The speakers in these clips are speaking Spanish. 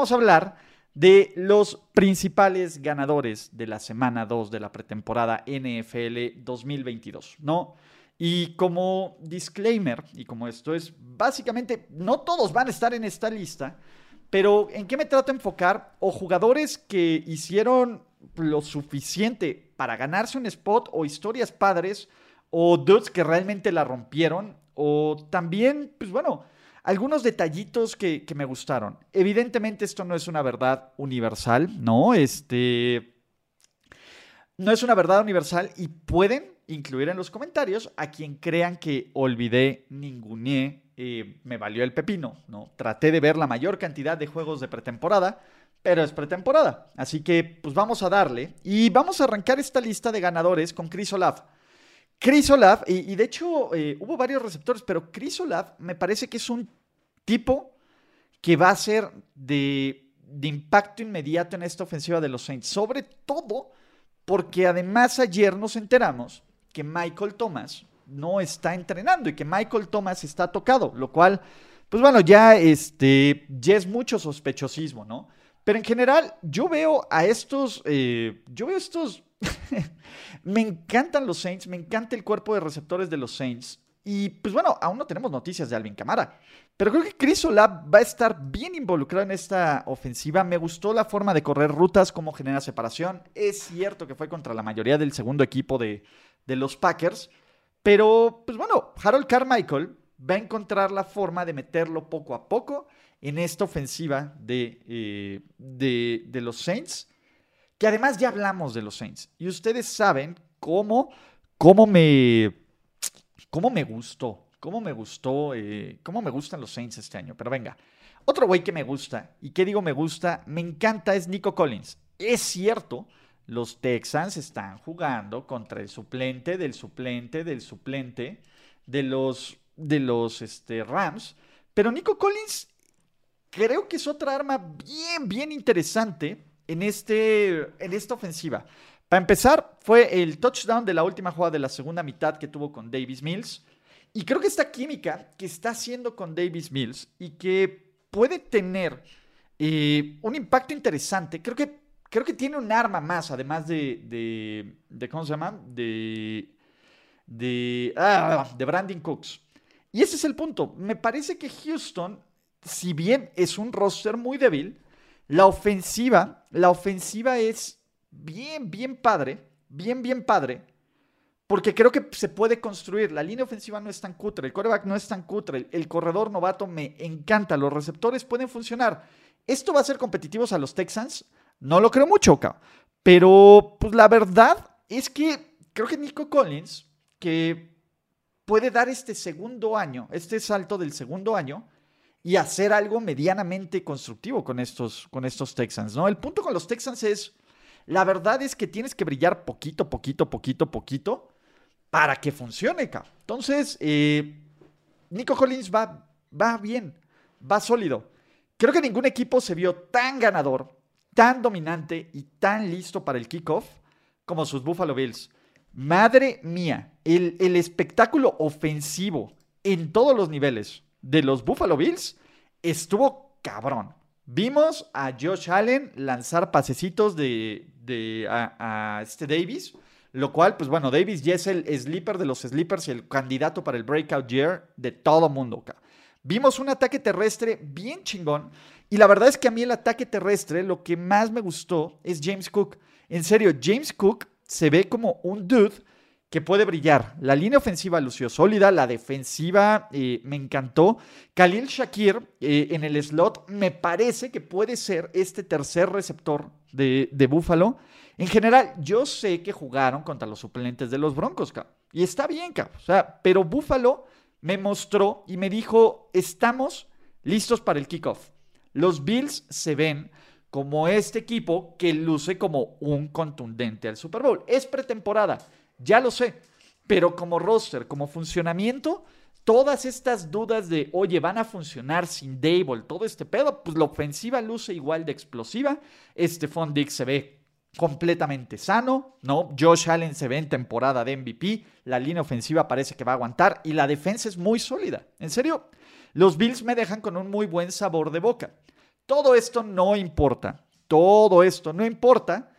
Vamos a hablar de los principales ganadores de la semana 2 de la pretemporada NFL 2022, ¿no? Y como disclaimer, y como esto es básicamente, no todos van a estar en esta lista, pero ¿en qué me trato de enfocar? O jugadores que hicieron lo suficiente para ganarse un spot, o historias padres, o dudes que realmente la rompieron, o también, pues bueno, algunos detallitos que, me gustaron. Evidentemente esto no es una verdad universal, ¿no? Este... No es una verdad universal y pueden incluir en los comentarios a quien crean que olvidé, ninguneé, eh, me valió el pepino, ¿no? Traté de ver la mayor cantidad de juegos de pretemporada, pero es pretemporada. Así que, pues vamos a darle. Y vamos a arrancar esta lista de ganadores con Chris Olaf. Chris Olaf, y, de hecho eh, hubo varios receptores, pero Chris Olaf me parece que es un tipo que va a ser de, de impacto inmediato en esta ofensiva de los Saints. Sobre todo porque además ayer nos enteramos que Michael Thomas no está entrenando y que Michael Thomas está tocado, lo cual, pues bueno, ya, este, ya es mucho sospechosismo, ¿no? Pero en general, yo veo a estos, eh, yo veo estos, me encantan los Saints, me encanta el cuerpo de receptores de los Saints. Y pues bueno, aún no tenemos noticias de Alvin Camara. Pero creo que Chris Olab va a estar bien involucrado en esta ofensiva. Me gustó la forma de correr rutas, cómo genera separación. Es cierto que fue contra la mayoría del segundo equipo de, de los Packers. Pero, pues bueno, Harold Carmichael va a encontrar la forma de meterlo poco a poco en esta ofensiva de, eh, de, de, los Saints, que además ya hablamos de los Saints. Y ustedes saben cómo, cómo, me, cómo me gustó, cómo me gustó, eh, cómo me gustan los Saints este año. Pero venga, otro güey que me gusta, y que digo me gusta, me encanta, es Nico Collins. Es cierto los Texans están jugando contra el suplente del suplente del suplente de los, de los este, Rams. Pero Nico Collins creo que es otra arma bien, bien interesante en, este, en esta ofensiva. Para empezar, fue el touchdown de la última jugada de la segunda mitad que tuvo con Davis Mills. Y creo que esta química que está haciendo con Davis Mills y que puede tener eh, un impacto interesante, creo que creo que tiene un arma más, además de, de, ¿cómo se llama? De, de, ah, de Brandon Cooks. Y ese es el punto. Me parece que Houston, si bien es un roster muy débil, la ofensiva, la ofensiva es bien, bien padre, bien, bien padre, porque creo que se puede construir. La línea ofensiva no es tan cutre, el coreback no es tan cutre, el corredor novato me encanta, los receptores pueden funcionar. ¿Esto va a ser competitivos a los Texans? No lo creo mucho, Pero, pues la verdad es que creo que Nico Collins, que puede dar este segundo año, este salto del segundo año, y hacer algo medianamente constructivo con estos, con estos Texans, ¿no? El punto con los Texans es, la verdad es que tienes que brillar poquito, poquito, poquito, poquito, para que funcione, cabrón. Entonces, eh, Nico Collins va, va bien, va sólido. Creo que ningún equipo se vio tan ganador tan dominante y tan listo para el kickoff como sus Buffalo Bills. Madre mía, el, el, espectáculo ofensivo en todos los niveles de los Buffalo Bills estuvo cabrón. Vimos a Josh Allen lanzar pasecitos de, de a, este Davis, lo cual, pues bueno, Davis ya es el sleeper de los sleepers y el candidato para el breakout year de todo mundo. Vimos un ataque terrestre bien chingón y la verdad es que a mí el ataque terrestre, lo que más me gustó es James Cook. En serio, James Cook se ve como un dude que puede brillar. La línea ofensiva lució sólida, la defensiva eh, me encantó. Khalil Shakir eh, en el slot me parece que puede ser este tercer receptor de, Buffalo. En general, yo sé que jugaron contra los suplentes de los Broncos, y está bien, sea, pero Buffalo me mostró y me dijo, estamos listos para el kickoff. Los Bills se ven como este equipo que luce como un contundente al Super Bowl. Es pretemporada, ya lo sé, pero como roster, como funcionamiento, todas estas dudas de, oye, van a funcionar sin Dable, todo este pedo, pues la ofensiva luce igual de explosiva. Este Diggs se ve completamente sano, ¿no? Josh Allen se ve en temporada de MVP, la línea ofensiva parece que va a aguantar y la defensa es muy sólida. En serio, los Bills me dejan con un muy buen sabor de boca. Todo esto no importa, todo esto no importa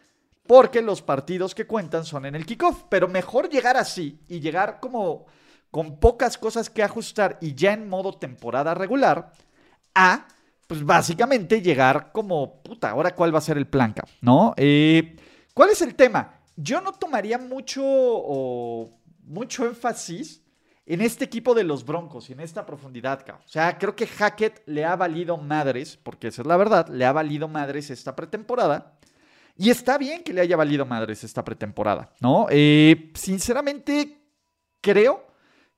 porque los partidos que cuentan son en el kickoff, pero mejor llegar así y llegar como con pocas cosas que ajustar y ya en modo temporada regular a pues básicamente llegar como, puta, ahora cuál va a ser el plan, ¿no? Eh, ¿Cuál es el tema? Yo no tomaría mucho mucho énfasis en este equipo de los Broncos y en esta profundidad, O sea, creo que Hackett le ha valido madres, porque esa es la verdad, le ha valido madres esta pretemporada. Y está bien que le haya valido madres esta pretemporada, ¿no? Eh, sinceramente, creo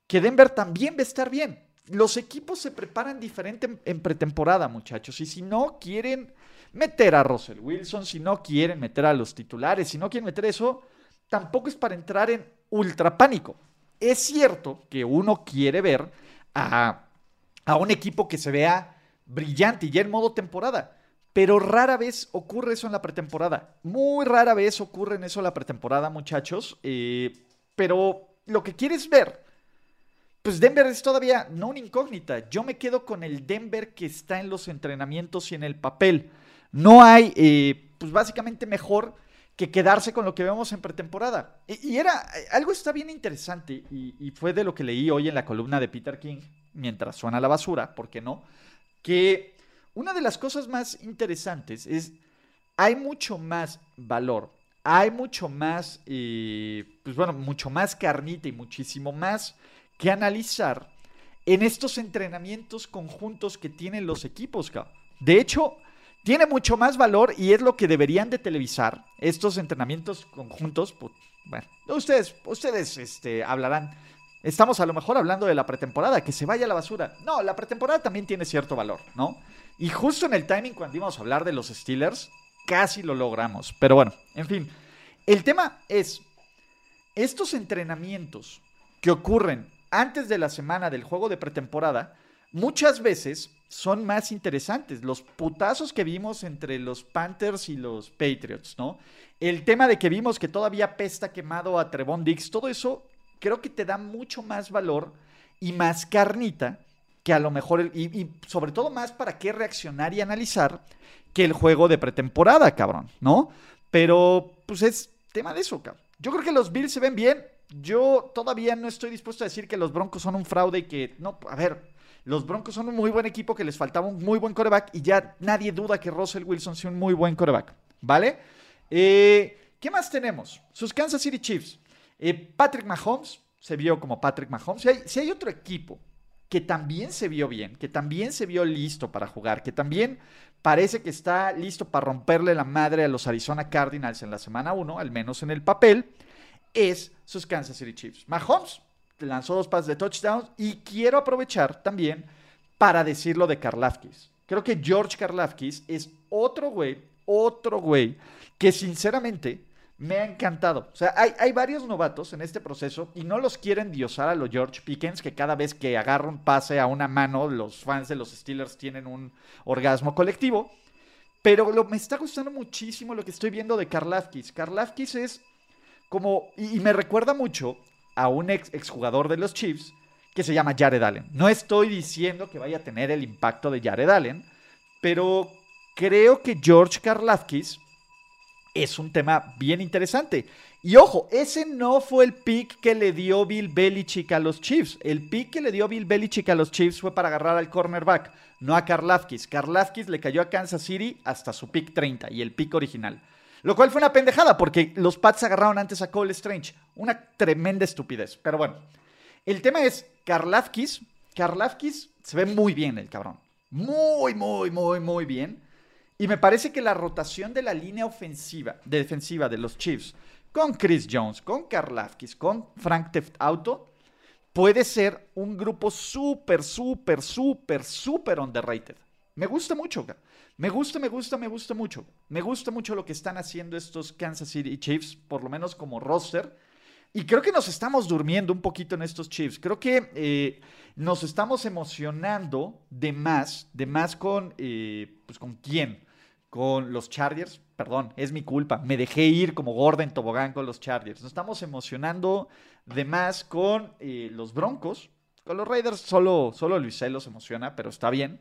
que Denver también va a estar bien los equipos se preparan diferente en, pretemporada, muchachos. Y si no quieren meter a Russell Wilson, si no quieren meter a los titulares, si no quieren meter eso, tampoco es para entrar en ultra pánico. Es cierto que uno quiere ver a, a un equipo que se vea brillante y ya en modo temporada. Pero rara vez ocurre eso en la pretemporada. Muy rara vez ocurre en eso en la pretemporada, muchachos. Eh, pero lo que quieres ver pues Denver es todavía no una incógnita. Yo me quedo con el Denver que está en los entrenamientos y en el papel. No hay, eh, pues básicamente mejor que quedarse con lo que vemos en pretemporada. Y, era, algo está bien interesante y, fue de lo que leí hoy en la columna de Peter King, mientras suena la basura, ¿por qué no? Que una de las cosas más interesantes es, hay mucho más valor, hay mucho más, eh, pues bueno, mucho más carnita y muchísimo más que analizar en estos entrenamientos conjuntos que tienen los equipos. De hecho, tiene mucho más valor y es lo que deberían de televisar estos entrenamientos conjuntos. Pues, bueno, ustedes, ustedes este, hablarán. Estamos a lo mejor hablando de la pretemporada, que se vaya a la basura. No, la pretemporada también tiene cierto valor, ¿no? Y justo en el timing cuando íbamos a hablar de los Steelers, casi lo logramos. Pero bueno, en fin, el tema es, estos entrenamientos que ocurren antes de la semana del juego de pretemporada, muchas veces son más interesantes. Los putazos que vimos entre los Panthers y los Patriots, ¿no? El tema de que vimos que todavía pesta quemado a Trevon Dix, todo eso creo que te da mucho más valor y más carnita que a lo mejor, y, sobre todo más para qué reaccionar y analizar que el juego de pretemporada, cabrón, ¿no? Pero, pues es tema de eso, cabrón. Yo creo que los Bills se ven bien. Yo todavía no estoy dispuesto a decir que los Broncos son un fraude y que, no, a ver, los Broncos son un muy buen equipo que les faltaba un muy buen coreback y ya nadie duda que Russell Wilson sea un muy buen coreback, ¿vale? Eh, ¿Qué más tenemos? Sus Kansas City Chiefs. Eh, Patrick Mahomes se vio como Patrick Mahomes. Si hay, si hay otro equipo que también se vio bien, que también se vio listo para jugar, que también parece que está listo para romperle la madre a los Arizona Cardinals en la semana 1, al menos en el papel, es sus Kansas City Chiefs. Mahomes lanzó dos pases de touchdown y quiero aprovechar también para decirlo de Karlafkis. Creo que George Karlafkis es otro güey, otro güey que sinceramente me ha encantado. O sea, hay, hay, varios novatos en este proceso y no los quieren diosar a los George Pickens, que cada vez que agarra un pase a una mano, los fans de los Steelers tienen un orgasmo colectivo. Pero lo, me está gustando muchísimo lo que estoy viendo de Karlafkis. Karlafkis es como, y, me recuerda mucho a un ex exjugador de los Chiefs que se llama Jared Allen. No estoy diciendo que vaya a tener el impacto de Jared Allen, pero creo que George Karlafkis es un tema bien interesante. Y ojo, ese no fue el pick que le dio Bill Belichick a los Chiefs. El pick que le dio Bill Belichick a los Chiefs fue para agarrar al cornerback, no a Karlafkis. Karlafkis le cayó a Kansas City hasta su pick 30 y el pick original. Lo cual fue una pendejada porque los Pats agarraron antes a Cole Strange. Una tremenda estupidez. Pero bueno, el tema es Karlafkis. Karlafkis se ve muy bien el cabrón. Muy, muy, muy, muy bien. Y me parece que la rotación de la línea ofensiva, defensiva de los Chiefs con Chris Jones, con Karlafkis, con Frank Teft Auto, puede ser un grupo súper, súper, súper, súper underrated. Me gusta mucho, me gusta, me gusta, me gusta mucho. Me gusta mucho lo que están haciendo estos Kansas City Chiefs, por lo menos como roster. Y creo que nos estamos durmiendo un poquito en estos Chiefs. Creo que eh, nos estamos emocionando de más, de más con, eh, pues con quién, con los Chargers. Perdón, es mi culpa. Me dejé ir como Gordon Tobogán con los Chargers. Nos estamos emocionando de más con eh, los Broncos. Con los Raiders solo, solo Luis se emociona, pero está bien.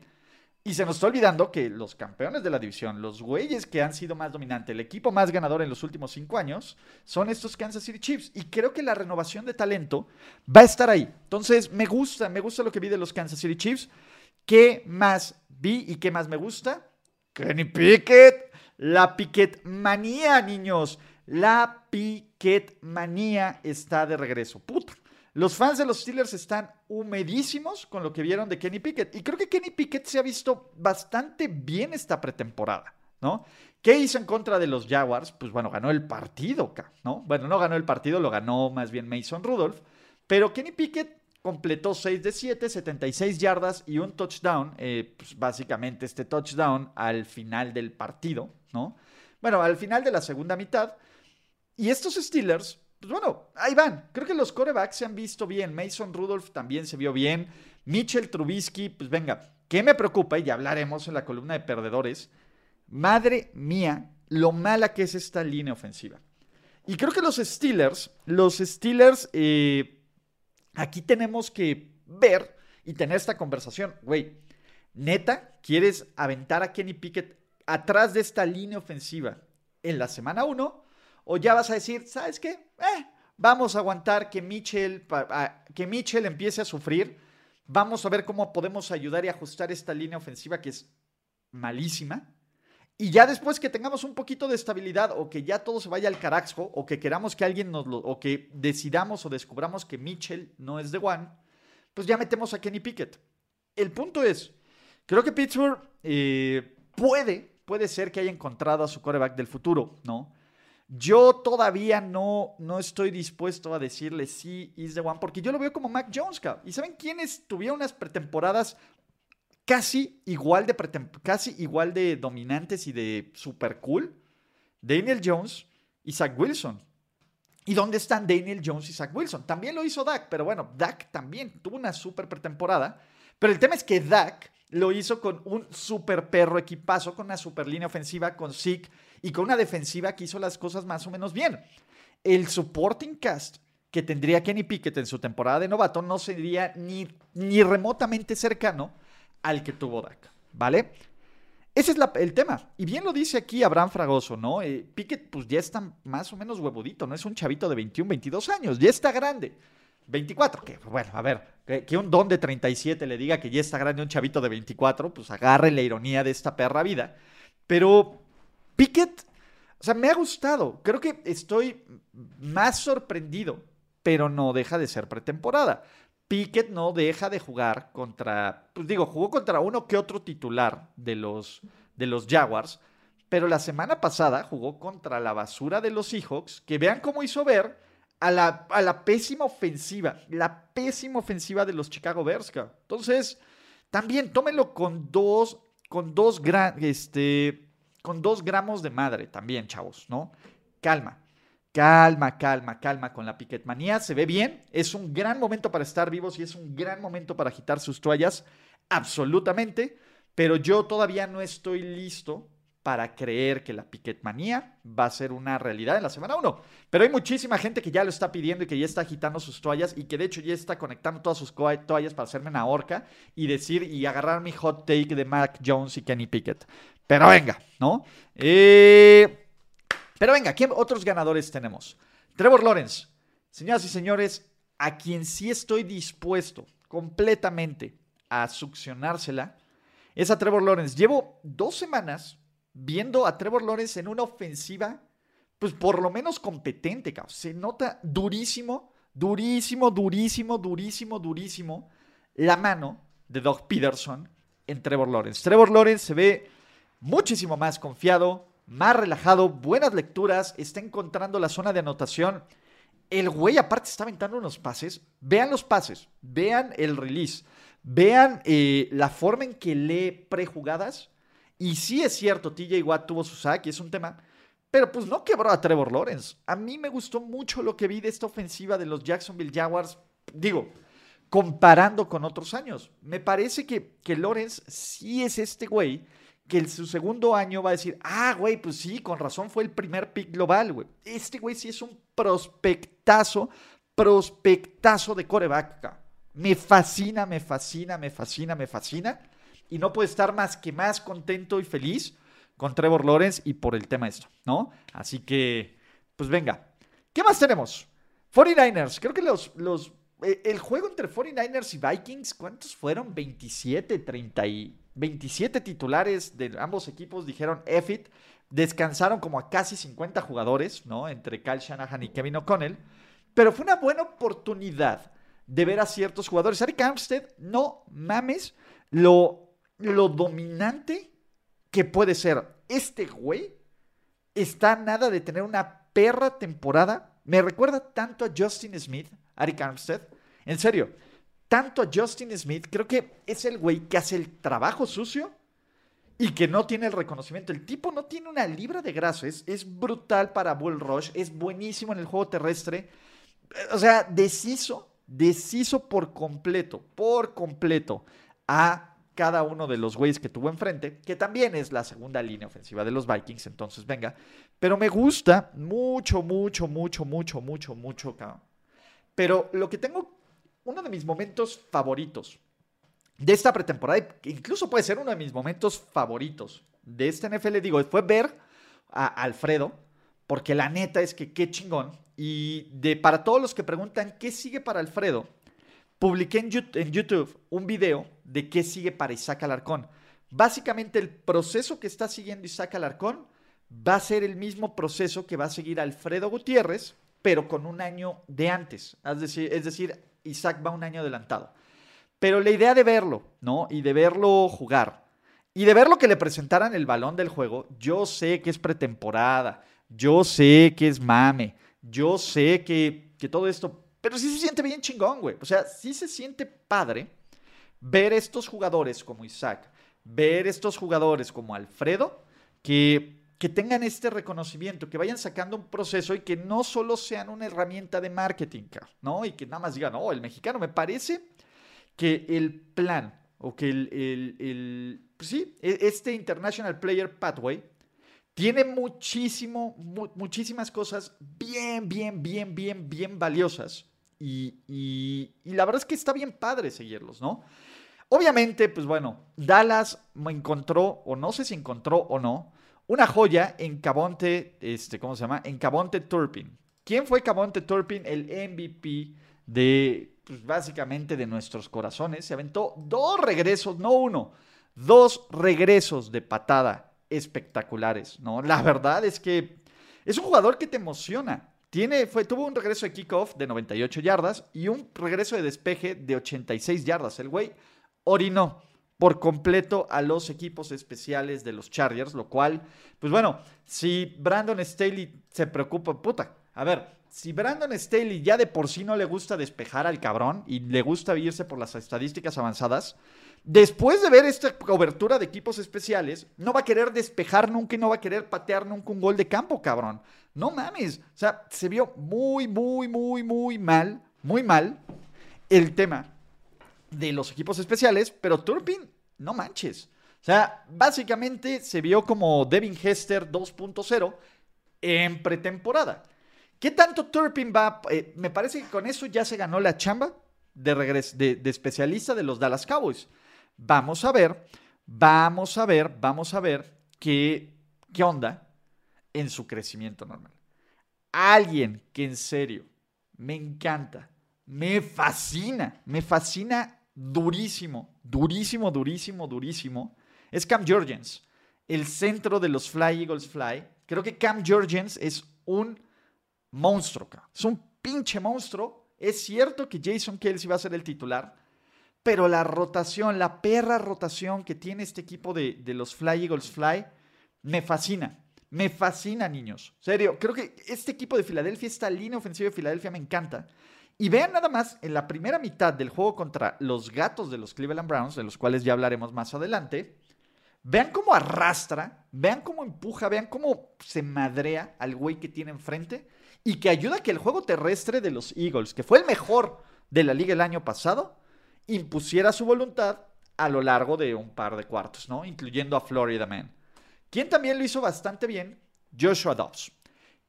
Y se nos está olvidando que los campeones de la división, los güeyes que han sido más dominantes, el equipo más ganador en los últimos cinco años, son estos Kansas City Chiefs. Y creo que la renovación de talento va a estar ahí. Entonces, me gusta, me gusta lo que vi de los Kansas City Chiefs. ¿Qué más vi y qué más me gusta? Kenny Pickett, la Pickett manía, niños. La Pickett manía está de regreso. Puta. Los fans de los Steelers están humedísimos con lo que vieron de Kenny Pickett. Y creo que Kenny Pickett se ha visto bastante bien esta pretemporada, ¿no? ¿Qué hizo en contra de los Jaguars? Pues bueno, ganó el partido, ¿no? Bueno, no ganó el partido, lo ganó más bien Mason Rudolph. Pero Kenny Pickett completó 6 de 7, 76 yardas y un touchdown. Eh, pues básicamente este touchdown al final del partido, ¿no? Bueno, al final de la segunda mitad. Y estos Steelers pues bueno, ahí van. Creo que los corebacks se han visto bien. Mason Rudolph también se vio bien. Mitchell Trubisky, pues venga, ¿qué me preocupa? Y ya hablaremos en la columna de perdedores. Madre mía, lo mala que es esta línea ofensiva. Y creo que los Steelers, los Steelers, eh, aquí tenemos que ver y tener esta conversación. Güey, neta, ¿quieres aventar a Kenny Pickett atrás de esta línea ofensiva en la semana 1? ¿O ya vas a decir, ¿sabes qué? Eh, vamos a aguantar que Mitchell, que Mitchell empiece a sufrir. Vamos a ver cómo podemos ayudar y ajustar esta línea ofensiva que es malísima. Y ya después que tengamos un poquito de estabilidad o que ya todo se vaya al carajo o que queramos que alguien nos lo, o que decidamos o descubramos que Mitchell no es de one, pues ya metemos a Kenny Pickett. El punto es, creo que Pittsburgh eh, puede, puede ser que haya encontrado a su coreback del futuro, ¿no? Yo todavía no, no estoy dispuesto a decirle sí, is the one, porque yo lo veo como Mac Jones, ¿Y saben quiénes tuvieron unas pretemporadas casi igual de, casi igual de dominantes y de super cool? Daniel Jones y Zach Wilson. ¿Y dónde están Daniel Jones y Zach Wilson? También lo hizo Dak, pero bueno, Dak también tuvo una super pretemporada. Pero el tema es que Dak lo hizo con un super perro equipazo, con una super línea ofensiva, con Zeke y con una defensiva que hizo las cosas más o menos bien. El supporting cast que tendría Kenny Pickett en su temporada de novato no sería ni, ni remotamente cercano al que tuvo Dak, ¿vale? Ese es el tema. Y bien lo dice aquí Abraham Fragoso, ¿no? Eh, Pickett pues ya está más o menos huevudito, no es un chavito de 21, 22 años, ya está grande. 24, que bueno, a ver, que, que, un don de 37 le diga que ya está grande un chavito de 24, pues agarre la ironía de esta perra vida. Pero Pickett, o sea, me ha gustado. Creo que estoy más sorprendido, pero no deja de ser pretemporada. Pickett no deja de jugar contra, pues digo, jugó contra uno que otro titular de los, de los Jaguars, pero la semana pasada jugó contra la basura de los Seahawks, que vean cómo hizo ver a la, a la pésima ofensiva, la pésima ofensiva de los Chicago Bears. Entonces, también tómenlo con dos, con dos gran, este, con dos gramos de madre también, chavos, ¿no? Calma, calma, calma, calma con la piquetmanía. Se ve bien, es un gran momento para estar vivos y es un gran momento para agitar sus toallas, absolutamente. Pero yo todavía no estoy listo para creer que la piquetmanía va a ser una realidad en la semana 1. Pero hay muchísima gente que ya lo está pidiendo y que ya está agitando sus toallas y que de hecho ya está conectando todas sus toallas para hacerme una horca y decir y agarrar mi hot take de Mac Jones y Kenny Pickett. Pero venga, ¿no? Eh, pero venga, ¿quién otros ganadores tenemos? Trevor Lawrence. Señoras y señores, a quien sí estoy dispuesto completamente a succionársela es a Trevor Lawrence. Llevo dos semanas viendo a Trevor Lawrence en una ofensiva, pues por lo menos competente, cabrón. Se nota durísimo, durísimo, durísimo, durísimo, durísimo la mano de Doug Peterson en Trevor Lawrence. Trevor Lawrence se ve muchísimo más confiado, más relajado, buenas lecturas, está encontrando la zona de anotación. El güey aparte está aventando unos pases. Vean los pases, vean el release, vean eh, la forma en que lee prejugadas. Y sí es cierto, TJ Watt tuvo su sack y es un tema. Pero pues no quebró a Trevor Lawrence. A mí me gustó mucho lo que vi de esta ofensiva de los Jacksonville Jaguars. Digo, comparando con otros años. Me parece que, que Lawrence sí es este güey que en su segundo año va a decir, ah, güey, pues sí, con razón fue el primer pick global, güey. Este güey sí es un prospectazo, prospectazo de coreback. Me fascina, me fascina, me fascina, me fascina. Y no puede estar más que más contento y feliz con Trevor Lawrence y por el tema esto, ¿no? Así que, pues venga. ¿Qué más tenemos? 49ers. Creo que los, los eh, el juego entre 49ers y Vikings, ¿cuántos fueron? 27, 30 y 27 titulares de ambos equipos dijeron F it. Descansaron como a casi 50 jugadores, ¿no? Entre Kyle Shanahan y Kevin O'Connell. Pero fue una buena oportunidad de ver a ciertos jugadores. Eric Armstead, no mames lo, lo dominante que puede ser. Este güey está nada de tener una perra temporada. Me recuerda tanto a Justin Smith, Eric Armstead. En serio, tanto a Justin Smith, creo que es el güey que hace el trabajo sucio y que no tiene el reconocimiento. El tipo no tiene una libra de grasa, es, es brutal para Bull Rush, es buenísimo en el juego terrestre. O sea, deshizo, deshizo por completo, por completo a cada uno de los güeyes que tuvo enfrente, que también es la segunda línea ofensiva de los Vikings, entonces venga. Pero me gusta mucho, mucho, mucho, mucho, mucho, mucho. Pero lo que tengo uno de mis momentos favoritos de esta pretemporada, incluso puede ser uno de mis momentos favoritos de este NFL, digo, fue ver a Alfredo, porque la neta es que qué chingón. Y de, para todos los que preguntan qué sigue para Alfredo, publiqué en YouTube un video de qué sigue para Isaac Alarcón. Básicamente el proceso que está siguiendo Isaac Alarcón va a ser el mismo proceso que va a seguir Alfredo Gutiérrez, pero con un año de antes. Es decir, es decir Isaac va un año adelantado. Pero la idea de verlo, ¿no? Y de verlo jugar. Y de ver lo que le presentaran el balón del juego, yo sé que es pretemporada, yo sé que es mame, yo sé que, que todo esto, pero sí se siente bien chingón, güey. O sea, sí se siente padre ver estos jugadores como Isaac, ver estos jugadores como Alfredo, que que tengan este reconocimiento, que vayan sacando un proceso y que no solo sean una herramienta de marketing, ¿no? Y que nada más digan, oh, el mexicano, me parece que el plan o que el, el, pues sí, e, este International Player Pathway tiene muchísimo, muchísimas cosas bien, bien, bien, bien, bien valiosas. Y, y, la verdad es que está bien padre seguirlos, ¿no? Obviamente, pues bueno, Dallas me encontró, o no sé si encontró o no, una joya en Cabonte, este, ¿cómo se llama? En Cabonte Turpin. ¿Quién fue Cabonte Turpin? El MVP de, pues, básicamente de nuestros corazones. Se aventó dos regresos, no uno, dos regresos de patada espectaculares, ¿no? La verdad es que es un jugador que te emociona. Tiene, fue, tuvo un regreso de kickoff de 98 yardas y un regreso de despeje de 86 yardas. El güey orinó por completo a los equipos especiales de los Chargers, lo cual, pues bueno, si Brandon Staley se preocupa, puta, a ver, si Brandon Staley ya de por sí no le gusta despejar al cabrón y le gusta irse por las estadísticas avanzadas, después de ver esta cobertura de equipos especiales, no va a querer despejar nunca y no va a querer patear nunca un gol de campo, cabrón. No mames. O sea, se vio muy, muy, muy, muy mal, muy mal el tema de los equipos especiales, pero Turpin no manches. O sea, básicamente se vio como Devin Hester 2.0 en pretemporada. ¿Qué tanto Turpin va? Eh, me parece que con eso ya se ganó la chamba de, de, especialista de los Dallas Cowboys. Vamos a ver, vamos a ver, vamos a ver qué, qué onda en su crecimiento normal. Alguien que en serio me encanta, me fascina, me fascina durísimo, durísimo, durísimo, durísimo, es Cam Jorgens, el centro de los Fly Eagles Fly. Creo que Cam Jorgens es un monstruo, es un pinche monstruo. Es cierto que Jason Kelsey va a ser el titular, pero la rotación, la perra rotación que tiene este equipo de, de los Fly Eagles Fly, me fascina. Me fascina, niños. Serio, creo que este equipo de Filadelfia, esta línea ofensiva de Filadelfia me encanta. Y vean nada más, en la primera mitad del juego contra los gatos de los Cleveland Browns, de los cuales ya hablaremos más adelante, vean cómo arrastra, vean cómo empuja, vean cómo se madrea al güey que tiene enfrente y que ayuda a que el juego terrestre de los Eagles, que fue el mejor de la liga el año pasado, impusiera su voluntad a lo largo de un par de cuartos, ¿no? Incluyendo a Florida Man. Quien también lo hizo bastante bien, Joshua Dobbs.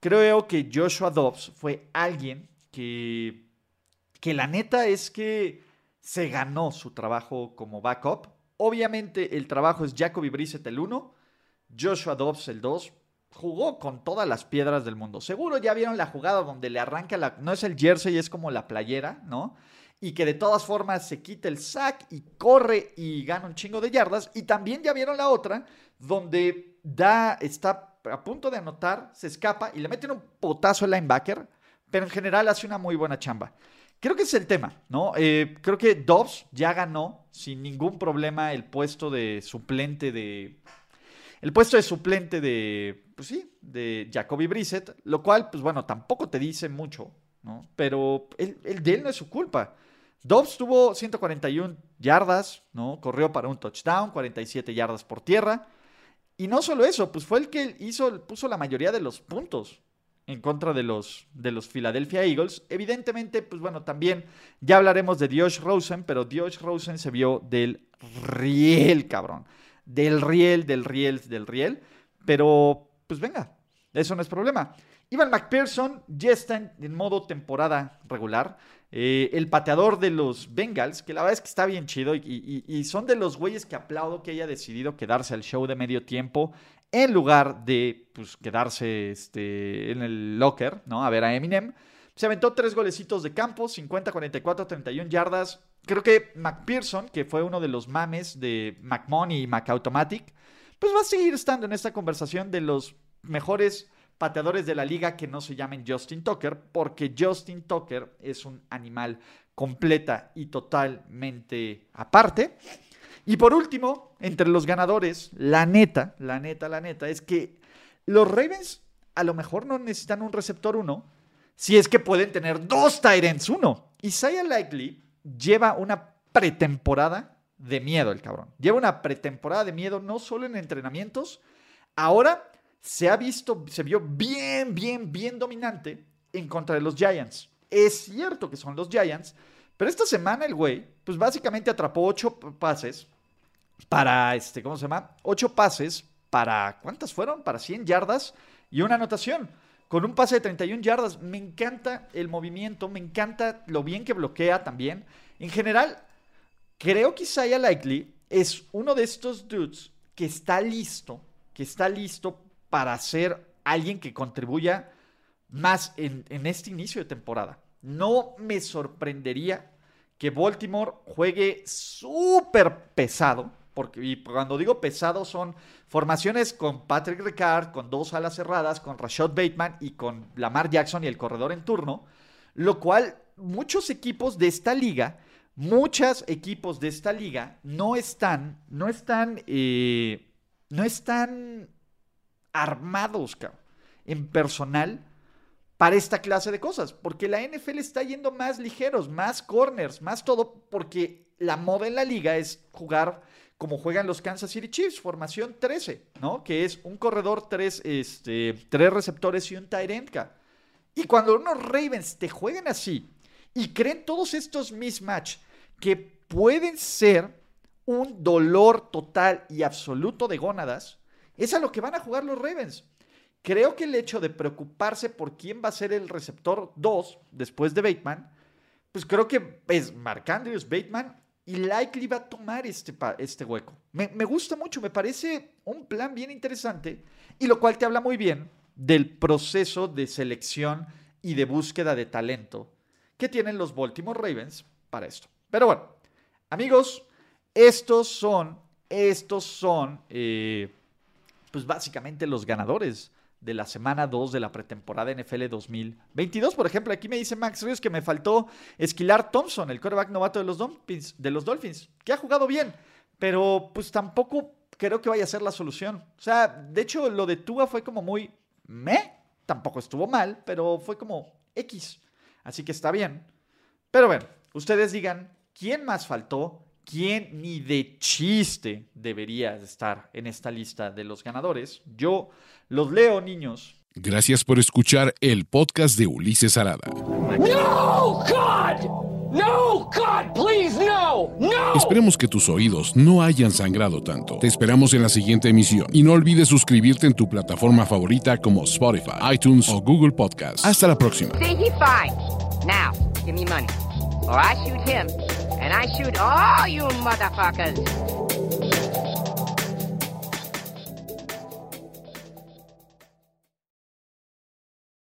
Creo que Joshua Dobbs fue alguien que, que la neta es que se ganó su trabajo como backup. Obviamente el trabajo es Jacoby Brissett el 1, Joshua Dobbs el 2. Jugó con todas las piedras del mundo. Seguro ya vieron la jugada donde le arranca la... No es el jersey, es como la playera, ¿no? y que de todas formas se quita el sack y corre y gana un chingo de yardas. Y también ya vieron la otra, donde da, está a punto de anotar, se escapa y le meten un potazo al linebacker, pero en general hace una muy buena chamba. Creo que es el tema, ¿no? Eh, creo que Dobbs ya ganó sin ningún problema el puesto de suplente de. El puesto de suplente de. Pues sí, de Jacoby Brissett, lo cual, pues bueno, tampoco te dice mucho, ¿no? Pero el, el de él no es su culpa. Dobbs tuvo 141 yardas, ¿no? Corrió para un touchdown, 47 yardas por tierra. Y no solo eso, pues fue el que hizo, puso la mayoría de los puntos en contra de los, de los Philadelphia Eagles. Evidentemente, pues bueno, también ya hablaremos de Josh Rosen, pero Josh Rosen se vio del riel, cabrón. Del riel, del riel, del riel. Pero, pues venga, eso no es problema. Ivan McPherson ya está en modo temporada regular. Eh, el pateador de los Bengals, que la verdad es que está bien chido y, son de los güeyes que aplaudo que haya decidido quedarse al show de medio tiempo en lugar de pues, quedarse este, en el locker, ¿no? A ver a Eminem. Se aventó tres golecitos de campo, 50, 44, 31 yardas. Creo que McPherson, que fue uno de los mames de McMoney y McAutomatic, pues va a seguir estando en esta conversación de los mejores pateadores de la liga que no se llamen Justin Tucker, porque Justin Tucker es un animal completa y totalmente aparte. Y por último, entre los ganadores, la neta, la neta, la neta, es que los Ravens a lo mejor no necesitan un receptor uno, si es que pueden tener dos Tyrants uno. Isaiah Likely lleva una pretemporada de miedo, el cabrón. Lleva una pretemporada de miedo no solo en entrenamientos, ahora se ha visto, se vio bien, bien, bien dominante en contra de los Giants. Es cierto que son los Giants, pero esta semana el güey, pues básicamente atrapó ocho pases para, este, ¿cómo se llama? Ocho pases para, ¿cuántas fueron? Para 100 yardas y una anotación. Con un pase de 31 yardas. Me encanta el movimiento, me encanta lo bien que bloquea también. En general, creo que Isaiah Likely es uno de estos dudes que está listo, que está listo para ser alguien que contribuya más en, este inicio de temporada. No me sorprendería que Baltimore juegue súper pesado, porque y cuando digo pesado son formaciones con Patrick Ricard, con dos alas cerradas, con Rashad Bateman y con Lamar Jackson y el corredor en turno, lo cual muchos equipos de esta liga, muchos equipos de esta liga no están, no están, eh, no están armados, en personal para esta clase de cosas. Porque la NFL está yendo más ligeros, más corners, más todo, porque la moda en la liga es jugar como juegan los Kansas City Chiefs, formación 13, ¿no? Que es un corredor, tres, este, tres receptores y un tight. Y cuando unos Ravens te juegan así y creen todos estos mismatch que pueden ser un dolor total y absoluto de gónadas, es a lo que van a jugar los Ravens. Creo que el hecho de preocuparse por quién va a ser el receptor 2 después de Bateman, pues creo que es Mark Andrews, Bateman y Likely va a tomar este, este hueco. Me, me, gusta mucho, me parece un plan bien interesante y lo cual te habla muy bien del proceso de selección y de búsqueda de talento que tienen los Baltimore Ravens para esto. Pero bueno, amigos, estos son, estos son... Eh, pues básicamente los ganadores de la semana 2 de la pretemporada NFL 2022. Por ejemplo, aquí me dice Max Ríos que me faltó Esquilar Thompson, el quarterback novato de los, Dolphins, de los Dolphins, que ha jugado bien, pero pues tampoco creo que vaya a ser la solución. O sea, de hecho, lo de Tua fue como muy me, tampoco estuvo mal, pero fue como X. Así que está bien. Pero bueno, ustedes digan, ¿quién más faltó? ¿Quién ni de chiste debería estar en esta lista de los ganadores? Yo los leo, niños. Gracias por escuchar el podcast de Ulises Arada. No, God! No, God, please, no, no. Esperemos que tus oídos no hayan sangrado tanto. Te esperamos en la siguiente emisión. Y no olvides suscribirte en tu plataforma favorita como Spotify, iTunes o Google Podcast. Hasta la próxima. See, he fine. Now, give me money. Or I shoot him, and I shoot all you motherfuckers.